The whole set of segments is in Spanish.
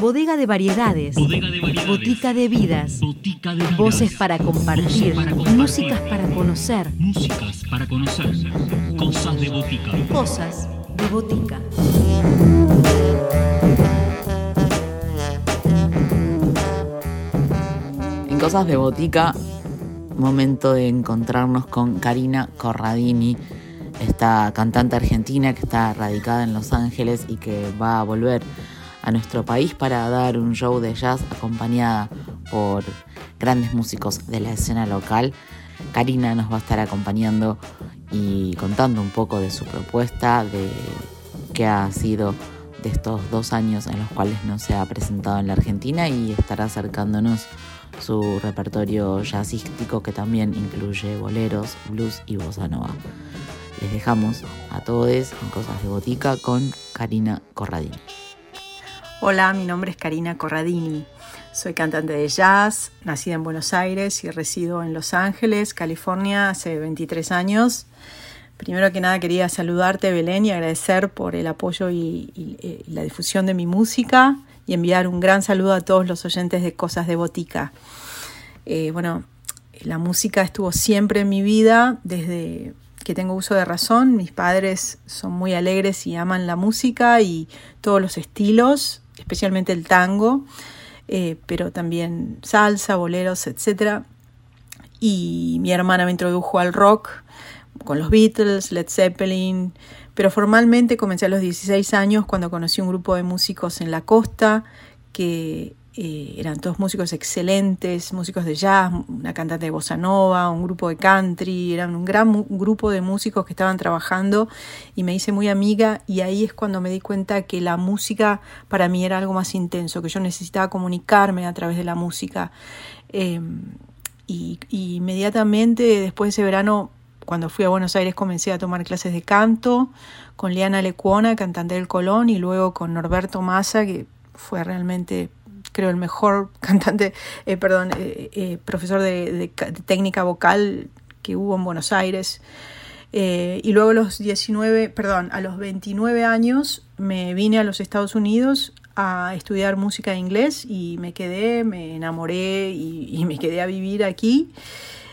Bodega de variedades. Botica de vidas. Voces para compartir. Músicas para conocer. Músicas para conocer. Cosas de botica. Cosas de botica. En Cosas de Botica, momento de encontrarnos con Karina Corradini, esta cantante argentina que está radicada en Los Ángeles y que va a volver a nuestro país para dar un show de jazz acompañada por grandes músicos de la escena local. Karina nos va a estar acompañando y contando un poco de su propuesta, de qué ha sido de estos dos años en los cuales no se ha presentado en la Argentina y estará acercándonos su repertorio jazzístico que también incluye boleros, blues y bossa nova. Les dejamos a todos en Cosas de Botica con Karina Corradini. Hola, mi nombre es Karina Corradini. Soy cantante de jazz, nacida en Buenos Aires y resido en Los Ángeles, California, hace 23 años. Primero que nada quería saludarte, Belén, y agradecer por el apoyo y, y la difusión de mi música y enviar un gran saludo a todos los oyentes de Cosas de Botica. Eh, bueno, la música estuvo siempre en mi vida desde que tengo uso de razón. Mis padres son muy alegres y aman la música y todos los estilos, especialmente el tango, eh, pero también salsa, boleros, etc. Y mi hermana me introdujo al rock con los Beatles, Led Zeppelin, pero formalmente comencé a los 16 años cuando conocí un grupo de músicos en la costa que eran todos músicos excelentes, músicos de jazz, una cantante de bossa nova, un grupo de country, eran un gran grupo de músicos que estaban trabajando y me hice muy amiga y ahí es cuando me di cuenta que la música para mí era algo más intenso, que yo necesitaba comunicarme a través de la música. Em, y, y inmediatamente después de ese verano cuando fui a Buenos Aires comencé a tomar clases de canto con Liana Lecuona, cantante del Colón, y luego con Norberto Massa, que fue realmente creo, el mejor cantante, eh, perdón, eh, eh, profesor de, técnica vocal que hubo en Buenos Aires. y luego a los 19, perdón, a los 29 años me vine a los Estados Unidos a estudiar música de inglés y me quedé, me enamoré y, me quedé a vivir aquí.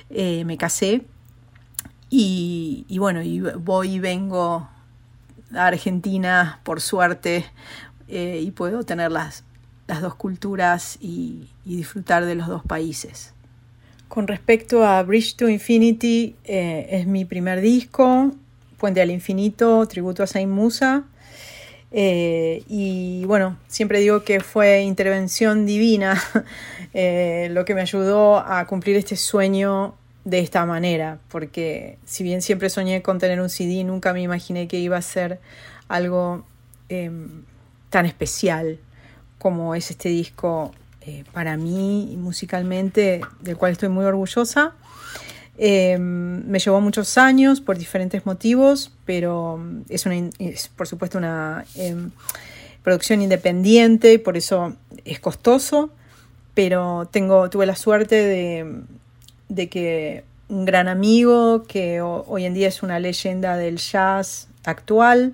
me casé y, bueno, y voy y vengo a Argentina por suerte y puedo tener las las dos culturas y, disfrutar de los dos países. Con respecto a Bridge to Infinity, eh, es mi primer disco, Puente al Infinito, tributo a Saint Musa. Eh, y bueno, siempre digo que fue intervención divina eh, lo que me ayudó a cumplir este sueño de esta manera, porque si bien siempre soñé con tener un CD, nunca me imaginé que iba a ser algo em, tan especial como es este disco eh, para mí musicalmente, del cual estoy muy orgullosa. Eh, me llevó muchos años por diferentes motivos, pero es, una, por supuesto una em, producción independiente, por eso es costoso, pero tengo, tuve la suerte de, que un gran amigo, que hoy en día es una leyenda del jazz actual,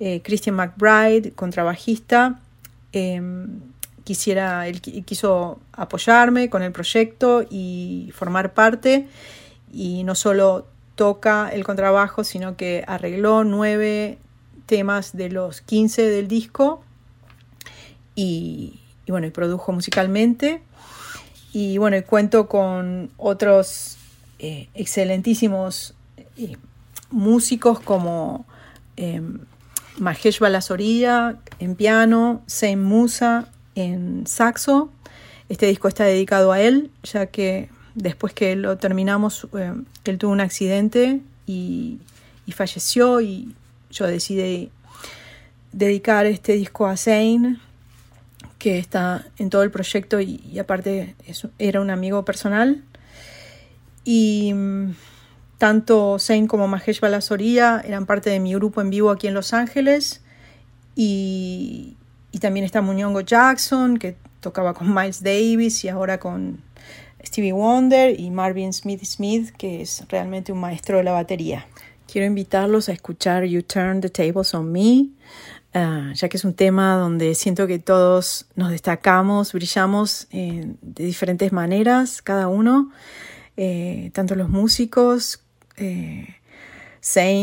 eh, Christian McBride, contrabajista, Em, quisiera, él quiso apoyarme con el proyecto y formar parte y no solo toca el contrabajo, sino que arregló nueve temas de los 15 del disco y, bueno, y produjo musicalmente. Y bueno, y cuento con otros eh, excelentísimos eh, músicos como em, Mahesh Balasoria en piano, Sein Musa en saxo. Este disco está dedicado a él, ya que después que lo terminamos, eh, él tuvo un accidente y, falleció y yo decidí dedicar este disco a Sein, que está en todo el proyecto y, aparte era un amigo personal. Y tanto Zane como Mahesh Balasoria eran parte de mi grupo en vivo aquí en Los Ángeles. Y, también está Muñongo Jackson, que tocaba con Miles Davis y ahora con Stevie Wonder y Marvin Smith Smith, que es realmente un maestro de la batería. Quiero invitarlos a escuchar You Turn the Tables on Me, ah, ya que es un tema donde siento que todos nos destacamos, brillamos de diferentes maneras, cada uno, eh, tanto los músicos, eh,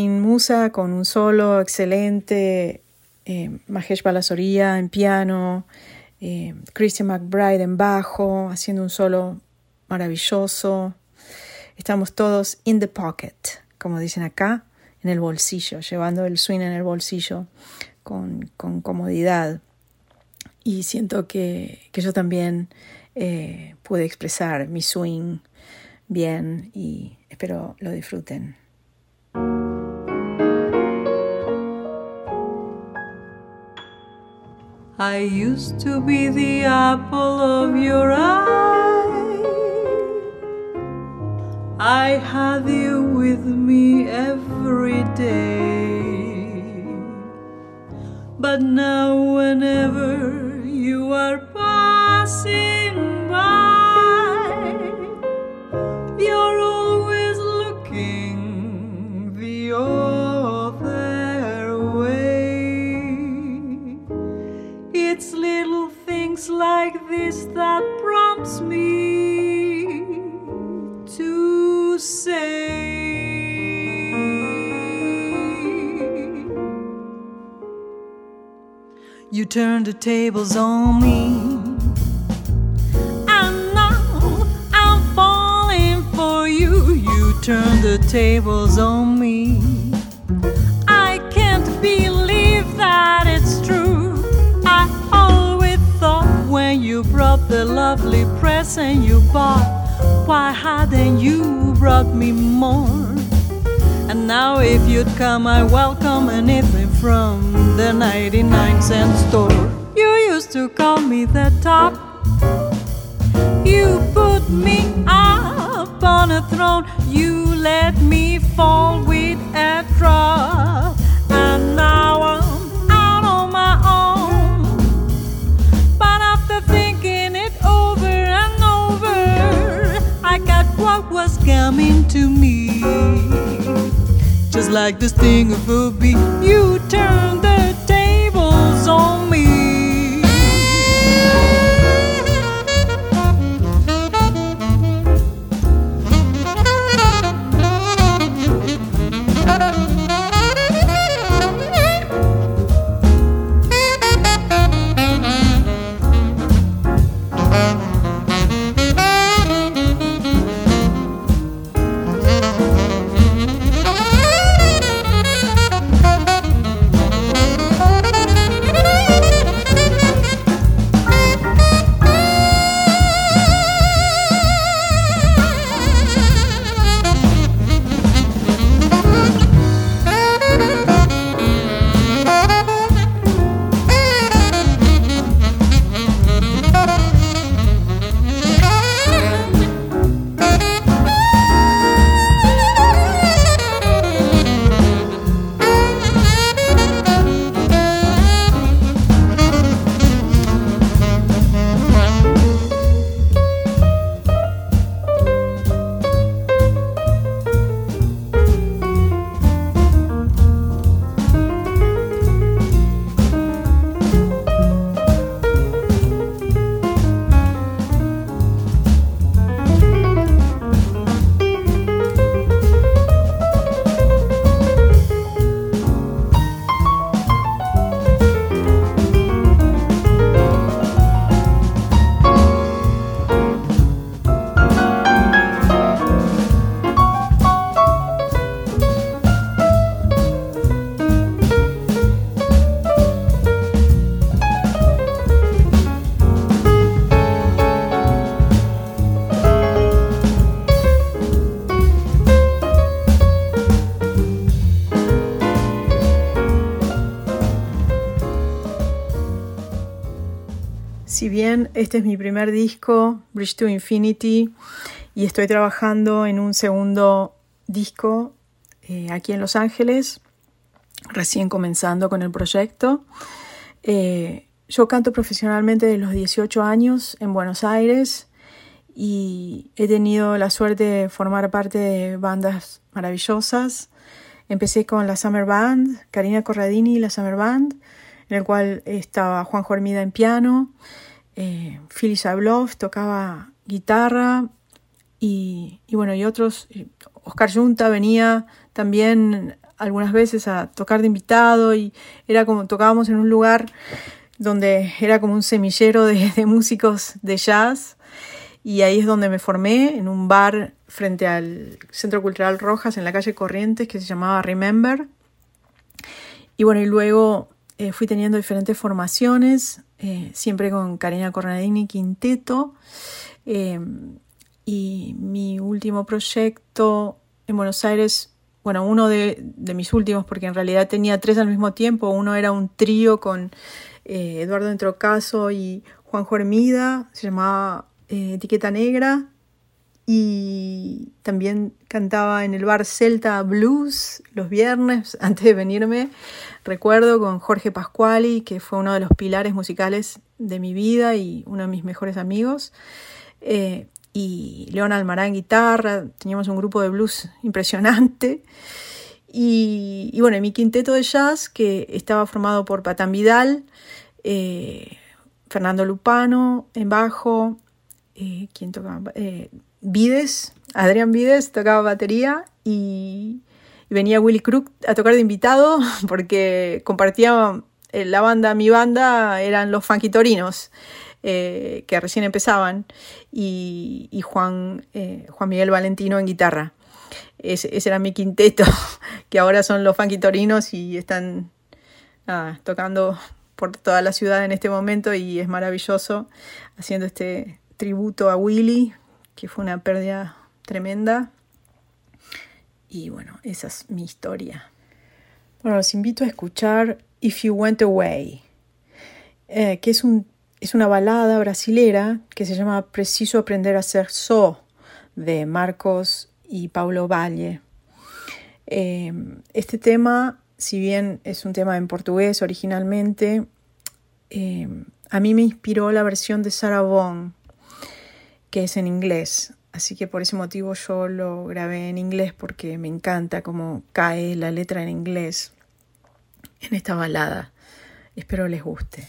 Musa con un solo excelente, eh, Mahesh Balasoria en piano, eh, Christian McBride en bajo, haciendo un solo maravilloso. Estamos todos in the pocket, como dicen acá, en el bolsillo, llevando el swing en el bolsillo con, comodidad. Y siento que, yo también eh, pude expresar mi swing bien y espero lo disfruten. I used to be the apple of your eye. I had you with me every day. But now, whenever you are passing like this that prompts me to say. You turn the tables on me. And now I'm falling for you. You turn the tables on me. You brought the lovely present you bought, why hadn't you brought me more? And now, if you'd come, I welcome anything from the 99 cent store. You used to call me the top. You put me up on a throne. You let me fall with a drop. like this thing will be you. Si bien este es mi primer disco, Bridge to Infinity, y estoy trabajando en un segundo disco eh, aquí en Los Ángeles, recién comenzando con el proyecto. Eh, yo canto profesionalmente desde los 18 años en Buenos Aires y he tenido la suerte de formar parte de bandas maravillosas. Empecé con la Summer Band, Karina Corradini y la Summer Band. En el cual estaba Juan Jormida en piano, eh, Philly Sablov tocaba guitarra y, bueno, y otros. Oscar Junta venía también algunas veces a tocar de invitado y era como tocábamos en un lugar donde era como un semillero de, de músicos de jazz y ahí es donde me formé en un bar frente al Centro Cultural Rojas en la calle Corrientes que se llamaba Remember. Y bueno, y luego eh, fui teniendo diferentes formaciones, eh, siempre con Karina Cornadini Quinteto. Eh, y mi último proyecto en Buenos Aires, bueno, uno de, mis últimos, porque en realidad tenía tres al mismo tiempo. Uno era un trío con Eduardo Entrocaso y Juan Jormida, se llamaba Etiqueta Negra y también cantaba en el bar Celta Blues los viernes antes de venirme. Recuerdo con Jorge Pascuali, que fue uno de los pilares musicales de mi vida y uno de mis mejores amigos. Eh, y León Almarán guitarra, teníamos un grupo de blues impresionante. Y, bueno, mi quinteto de jazz, que estaba formado por Patán Vidal, eh, Fernando Lupano en bajo, eh, ¿quién tocaba? Vides, Adrián Vides tocaba batería y, venía Willy Crook a tocar de invitado porque compartía eh, la banda, mi banda eran los Funky eh, que recién empezaban y, eh, Juan Miguel Valentino en guitarra. Ese, era mi quinteto, que ahora son los Funky y están tocando por toda la ciudad en este momento y es maravilloso haciendo este tributo a Willy, que fue una pérdida tremenda. Y bueno, esa es mi historia. Bueno, los invito a escuchar If You Went Away, eh, que es, un, es una balada brasilera que se llama Preciso Aprender a Ser So, de Marcos y Paulo Valle. Eh, este tema, si bien es un tema en portugués originalmente, eh, a mí me inspiró la versión de Sarah Vaughan que es en inglés. Así que por ese motivo yo lo grabé en inglés porque me encanta cómo cae la letra en inglés en esta balada. Espero les guste.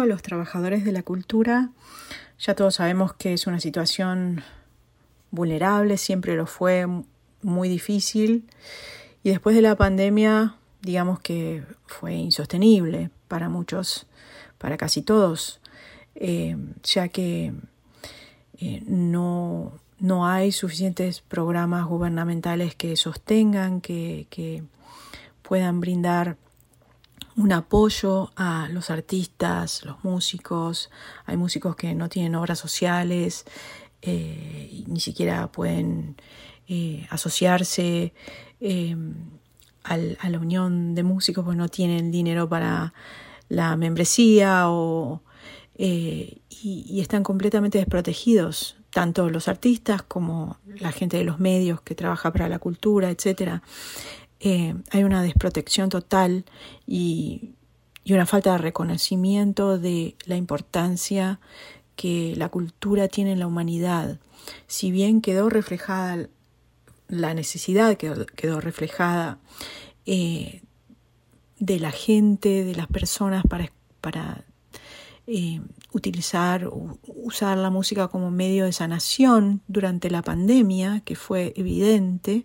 A los trabajadores de la cultura, ya todos sabemos que es una situación vulnerable, siempre lo fue, muy difícil. Y después de la pandemia, digamos que fue insostenible para muchos, para casi todos, eh, ya que eh, no, no hay suficientes programas gubernamentales que sostengan, que, que puedan brindar un apoyo a los artistas, los músicos. Hay músicos que no tienen obras sociales, eh, ni siquiera pueden eh, asociarse al- a la unión de músicos, pues no tienen dinero para la membresía o, eh, y, y están completamente desprotegidos, tanto los artistas como la gente de los medios que trabaja para la cultura, etcétera eh, hay una desprotección total y, una falta de reconocimiento de la importancia que la cultura tiene en la humanidad. Si bien quedó reflejada la necesidad, quedó, quedó reflejada eh, de la gente, de las personas para, para eh, utilizar, usar la música como medio de sanación durante la pandemia, que fue evidente.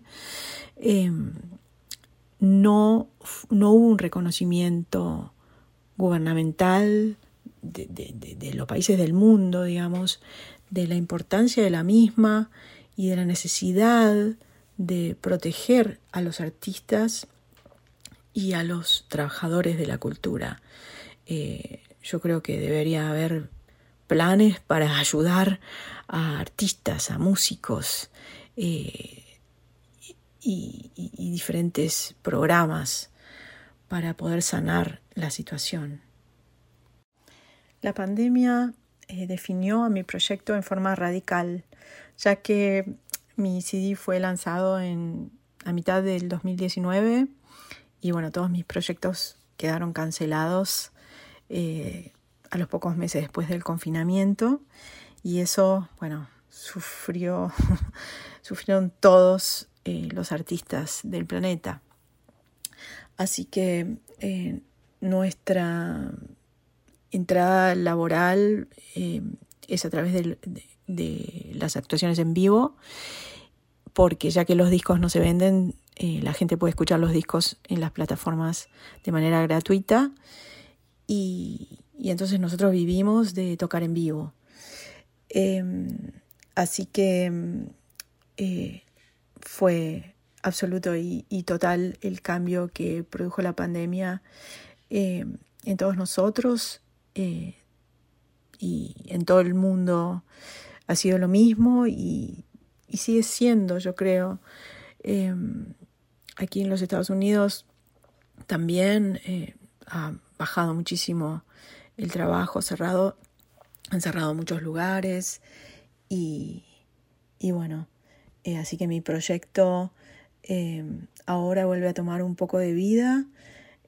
eh, no, no hubo un reconocimiento gubernamental de, de- los países del mundo, digamos, de la importancia de la misma y de la necesidad de proteger a los artistas y a los trabajadores de la cultura. Eh, yo creo que debería haber planes para ayudar a artistas, a músicos, eh, y, diferentes programas para poder sanar la situación. La pandemia eh, definió a mi proyecto en forma radical, ya que mi CD fue lanzado en, a mitad del 2019 y bueno, todos mis proyectos quedaron cancelados eh, a los pocos meses después del confinamiento y eso, bueno, sufrió, sufrieron todos eh, los artistas del planeta. Así que eh, nuestra entrada laboral eh, es a través de, las actuaciones en vivo, porque ya que los discos no se venden, la gente puede escuchar los discos en las plataformas de manera gratuita y, entonces nosotros vivimos de tocar en vivo. Así que fue absoluto y, total el cambio que produjo la pandemia eh, en todos nosotros eh, y en todo el mundo ha sido lo mismo y, sigue siendo, yo creo. Eh, aquí en los Estados Unidos también ha bajado muchísimo el trabajo, cerrado, han cerrado muchos lugares y, y bueno, eh, así que mi proyecto eh, ahora vuelve a tomar un poco de vida,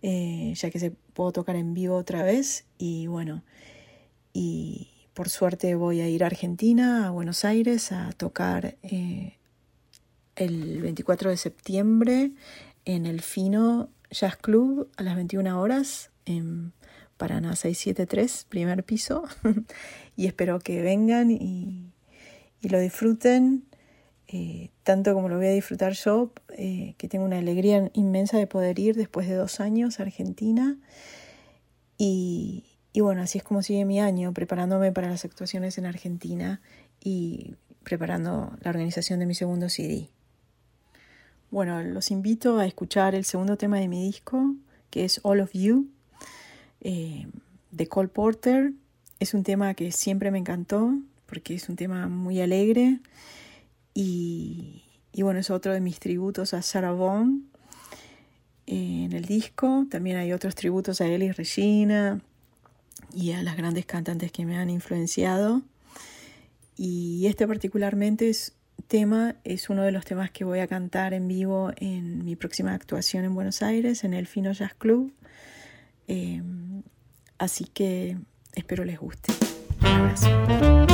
eh, ya que se puedo tocar en vivo otra vez y bueno, y por suerte voy a ir a Argentina, a Buenos Aires, a tocar el 24 de septiembre en el Fino Jazz Club a las 21 horas en Paraná 673, primer piso. y espero que vengan y, y lo disfruten eh, tanto como lo voy a disfrutar yo, eh, que tengo una alegría inmensa de poder ir después de dos años a Argentina. Y, bueno, así es como sigue mi año, preparándome para las actuaciones en Argentina y preparando la organización de mi segundo CD. Bueno, los invito a escuchar el segundo tema de mi disco, que es All of You, eh, de Cole Porter. Es un tema que siempre me encantó, porque es un tema muy alegre. Y, y bueno, es otro de mis tributos a Sarah Vaughan. eh, en el disco. También hay otros tributos a y Regina y a las grandes cantantes que me han influenciado. Y este particularmente es tema es uno de los temas que voy a cantar en vivo en mi próxima actuación en Buenos Aires, en el Fino Jazz Club. Eh, así que espero les guste. Un abrazo.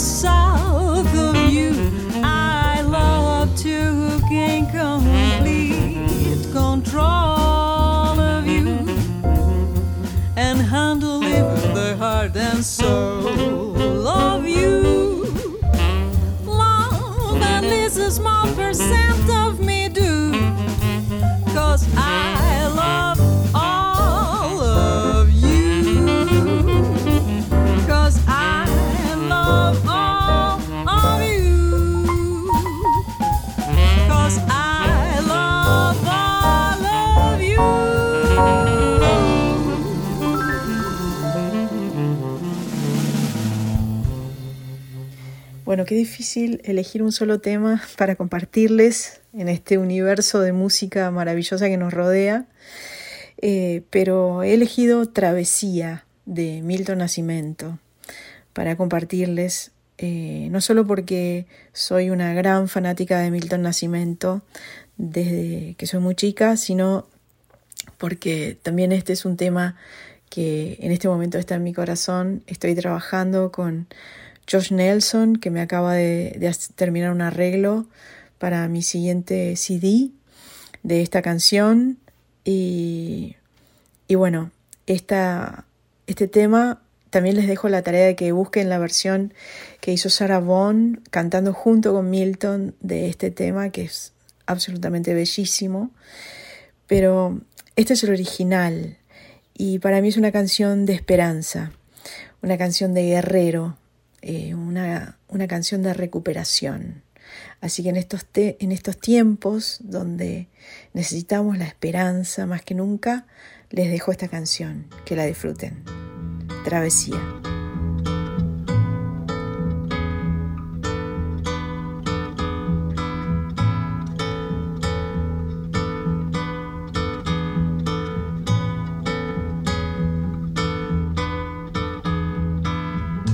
South of you. I love to gain complete control of you and handle even the heart and soul qué difícil elegir un solo tema para compartirles en este universo de música maravillosa que nos rodea, Eh, pero he elegido Travesía de Milton Nascimento para compartirles, eh, no solo porque soy una gran fanática de Milton Nascimento desde que soy muy chica, sino porque también este es un tema que en este momento está en mi corazón. Estoy trabajando con Josh Nelson, que me acaba de, terminar un arreglo para mi siguiente CD de esta canción. Y, y bueno, esta, este tema también les dejo la tarea de que busquen la versión que hizo Sarah Vaughan cantando junto con Milton de este tema, que es absolutamente bellísimo. Pero este es el original y para mí es una canción de esperanza, una canción de guerrero, eh, una, una canción de recuperación. Así que en estos, te- en estos tiempos donde necesitamos la esperanza más que nunca, les dejo esta canción, que la disfruten. Travesía.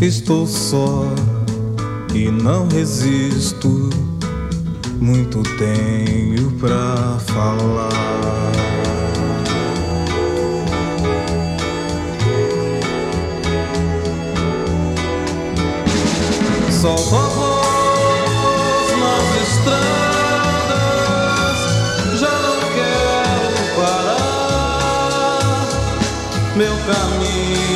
Estou só e não resisto. Muito tenho pra falar. A voz nas estradas, já não quero parar. Meu caminho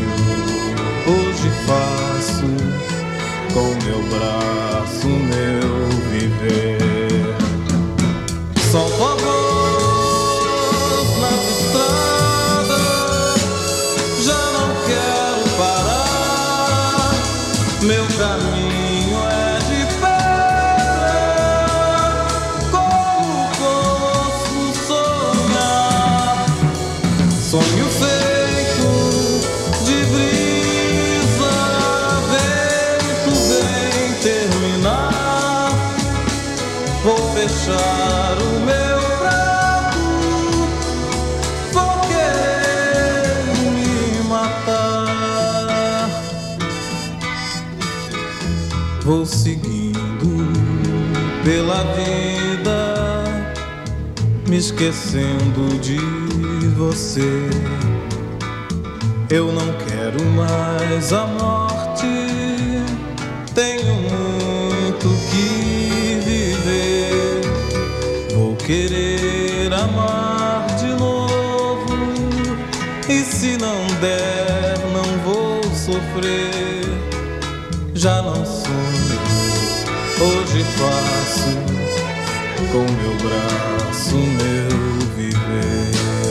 com meu braço meu viver. Solto a Fechar o meu prato, vou querer me matar. Vou seguindo pela vida, me esquecendo de você. Eu não quero mais a morte, e se não der, não vou sofrer. Já não sonho, hoje faço com meu braço meu viver.